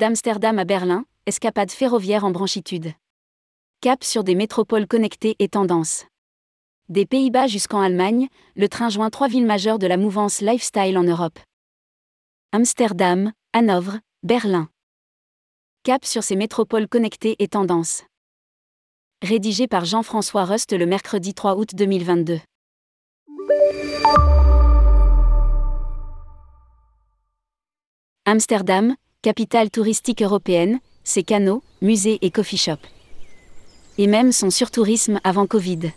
D'Amsterdam à Berlin, escapade ferroviaire en branchitude. Cap sur des métropoles connectées et tendances. Des Pays-Bas jusqu'en Allemagne, le train joint trois villes majeures de la mouvance lifestyle en Europe. Amsterdam, Hanovre, Berlin. Cap sur ces métropoles connectées et tendances. Rédigé par Jean-François Rust le mercredi 3 août 2022. Amsterdam, capitale touristique européenne, ses canaux, musées et coffee shops. Et même son surtourisme avant Covid.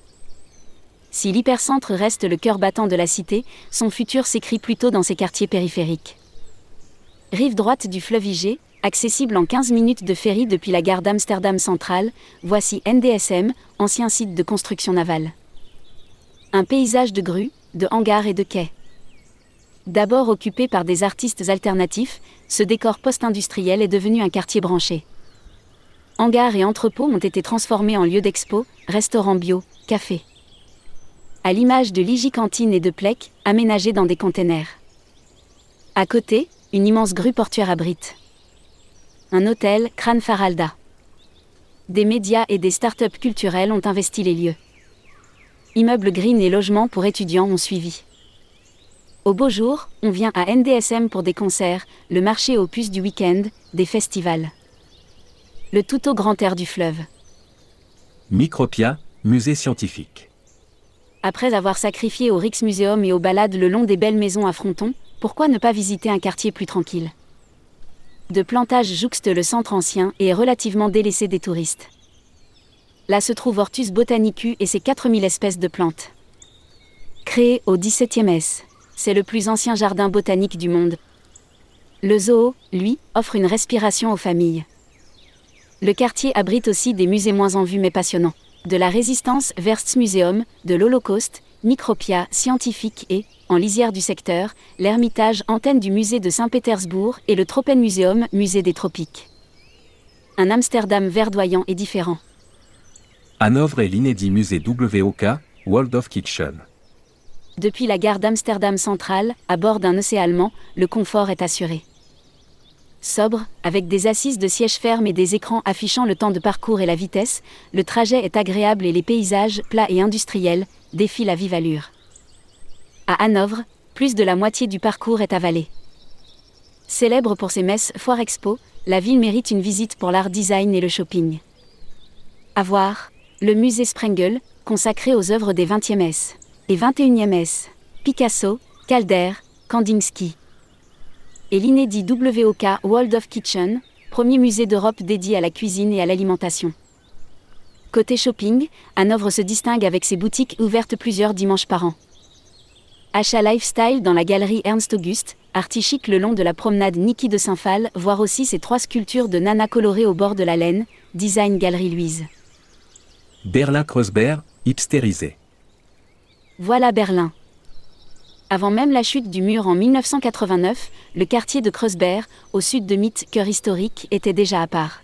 Si l'hypercentre reste le cœur battant de la cité, son futur s'écrit plutôt dans ses quartiers périphériques. Rive droite du fleuve Ig, accessible en 15 minutes de ferry depuis la gare d'Amsterdam centrale, voici NDSM, ancien site de construction navale. Un paysage de grues, de hangars et de quais. D'abord occupé par des artistes alternatifs, ce décor post-industriel est devenu un quartier branché. Hangars et entrepôts ont été transformés en lieux d'expo, restaurants bio, cafés. À l'image de l'Igi Cantine et de Plec, aménagés dans des containers. À côté, une immense grue portuaire abrite. Un hôtel, Kran Faralda. Des médias et des start-up culturelles ont investi les lieux. Immeubles green et logements pour étudiants ont suivi. Au beau jour, on vient à NDSM pour des concerts, le marché aux puces du week-end, des festivals. Le tout au grand air du fleuve. Micropia, musée scientifique. Après avoir sacrifié au Rijksmuseum et aux balades le long des belles maisons à Fronton, pourquoi ne pas visiter un quartier plus tranquille? De plantages jouxte le centre ancien et est relativement délaissé des touristes. Là se trouve Hortus botanicus et ses 4000 espèces de plantes. Créé au XVIIe S c'est le plus ancien jardin botanique du monde. Le zoo, lui, offre une respiration aux familles. Le quartier abrite aussi des musées moins en vue mais passionnants. De la Résistance Museum, de l'Holocauste, Micropia scientifique et, en lisière du secteur, l'Ermitage antenne du musée de Saint-Pétersbourg et le Tropenmuseum musée des tropiques. Un Amsterdam verdoyant et différent. Hanovre et l'inédit musée WOK, World of Kitchen. Depuis la gare d'Amsterdam centrale, à bord d'un océan allemand, le confort est assuré. Sobre, avec des assises de sièges fermes et des écrans affichant le temps de parcours et la vitesse, le trajet est agréable et les paysages, plats et industriels, défilent à vive allure. À Hanovre, plus de la moitié du parcours est avalé. Célèbre pour ses messes Foire Expo, la ville mérite une visite pour l'art design et le shopping. À voir, le musée Sprengel, consacré aux œuvres des 20e S et 21e S, Picasso, Calder, Kandinsky. Et l'inédit WOK World of Kitchen, premier musée d'Europe dédié à la cuisine et à l'alimentation. Côté shopping, Hanovre se distingue avec ses boutiques ouvertes plusieurs dimanches par an. Achat lifestyle dans la galerie Ernst Auguste, artichique le long de la promenade Niki de Saint-Phal, voir aussi ses trois sculptures de nana colorées au bord de la laine, design Galerie Louise. Berlin Kreuzberg, hipstérisé. Voilà Berlin. Avant même la chute du mur en 1989, le quartier de Kreuzberg, au sud de Mitte, cœur historique, était déjà à part.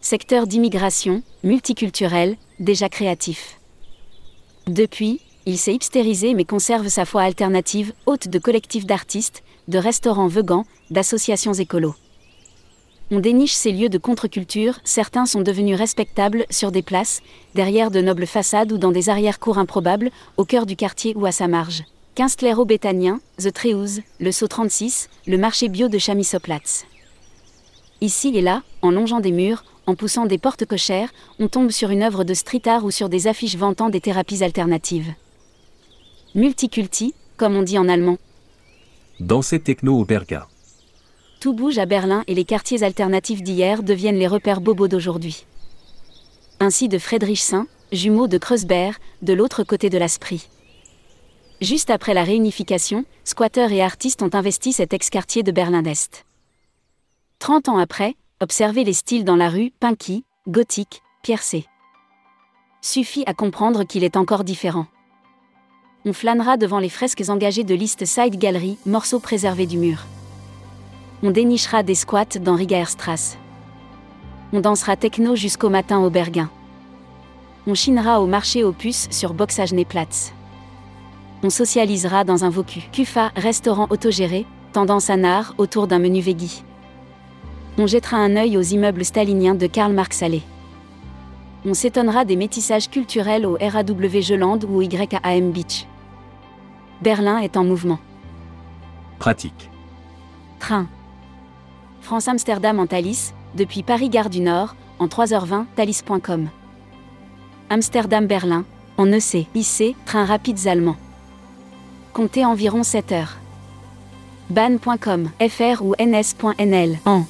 Secteur d'immigration, multiculturel, déjà créatif. Depuis, il s'est hipstérisé mais conserve sa foi alternative, haute de collectifs d'artistes, de restaurants vegans, d'associations écolos. On déniche ces lieux de contre-culture, certains sont devenus respectables sur des places, derrière de nobles façades ou dans des arrière-cours improbables, au cœur du quartier ou à sa marge. Quinze-Claireau béthanien, The Tréouse, le Saut 36, le marché bio de Chamissoplatz. Ici et là, en longeant des murs, en poussant des portes cochères, on tombe sur une œuvre de street art ou sur des affiches vantant des thérapies alternatives. Multiculti, comme on dit en allemand. Danser techno au Berga. Tout bouge à Berlin et les quartiers alternatifs d'hier deviennent les repères bobos d'aujourd'hui. Ainsi de Friedrichshain, jumeau de Kreuzberg, de l'autre côté de l'Asprit. Juste après la réunification, squatteurs et artistes ont investi cet ex-quartier de Berlin-Est. Trente ans après, observez les styles dans la rue, Pinky, gothique, piercé. Suffit à comprendre qu'il est encore différent. On flânera devant les fresques engagées de liste Side Gallery, morceaux préservés du mur on dénichera des squats dans Rigaerstrasse. On dansera techno jusqu'au matin au Berguin. On chinera au marché aux puces sur Boxageneplatz. On socialisera dans un Vocu. Kufa, restaurant autogéré, tendance à nard autour d'un menu veggie. On jettera un œil aux immeubles staliniens de Karl Marx Allée. On s'étonnera des métissages culturels au RAW Jeland ou YAM Beach. Berlin est en mouvement. Pratique. Train. France-Amsterdam en Thalys, depuis Paris-Gare du Nord, en 3h20, thalys.com. Amsterdam-Berlin, en EC, IC, train rapides allemand. Comptez environ 7 heures. ban.com, fr ou ns.nl, en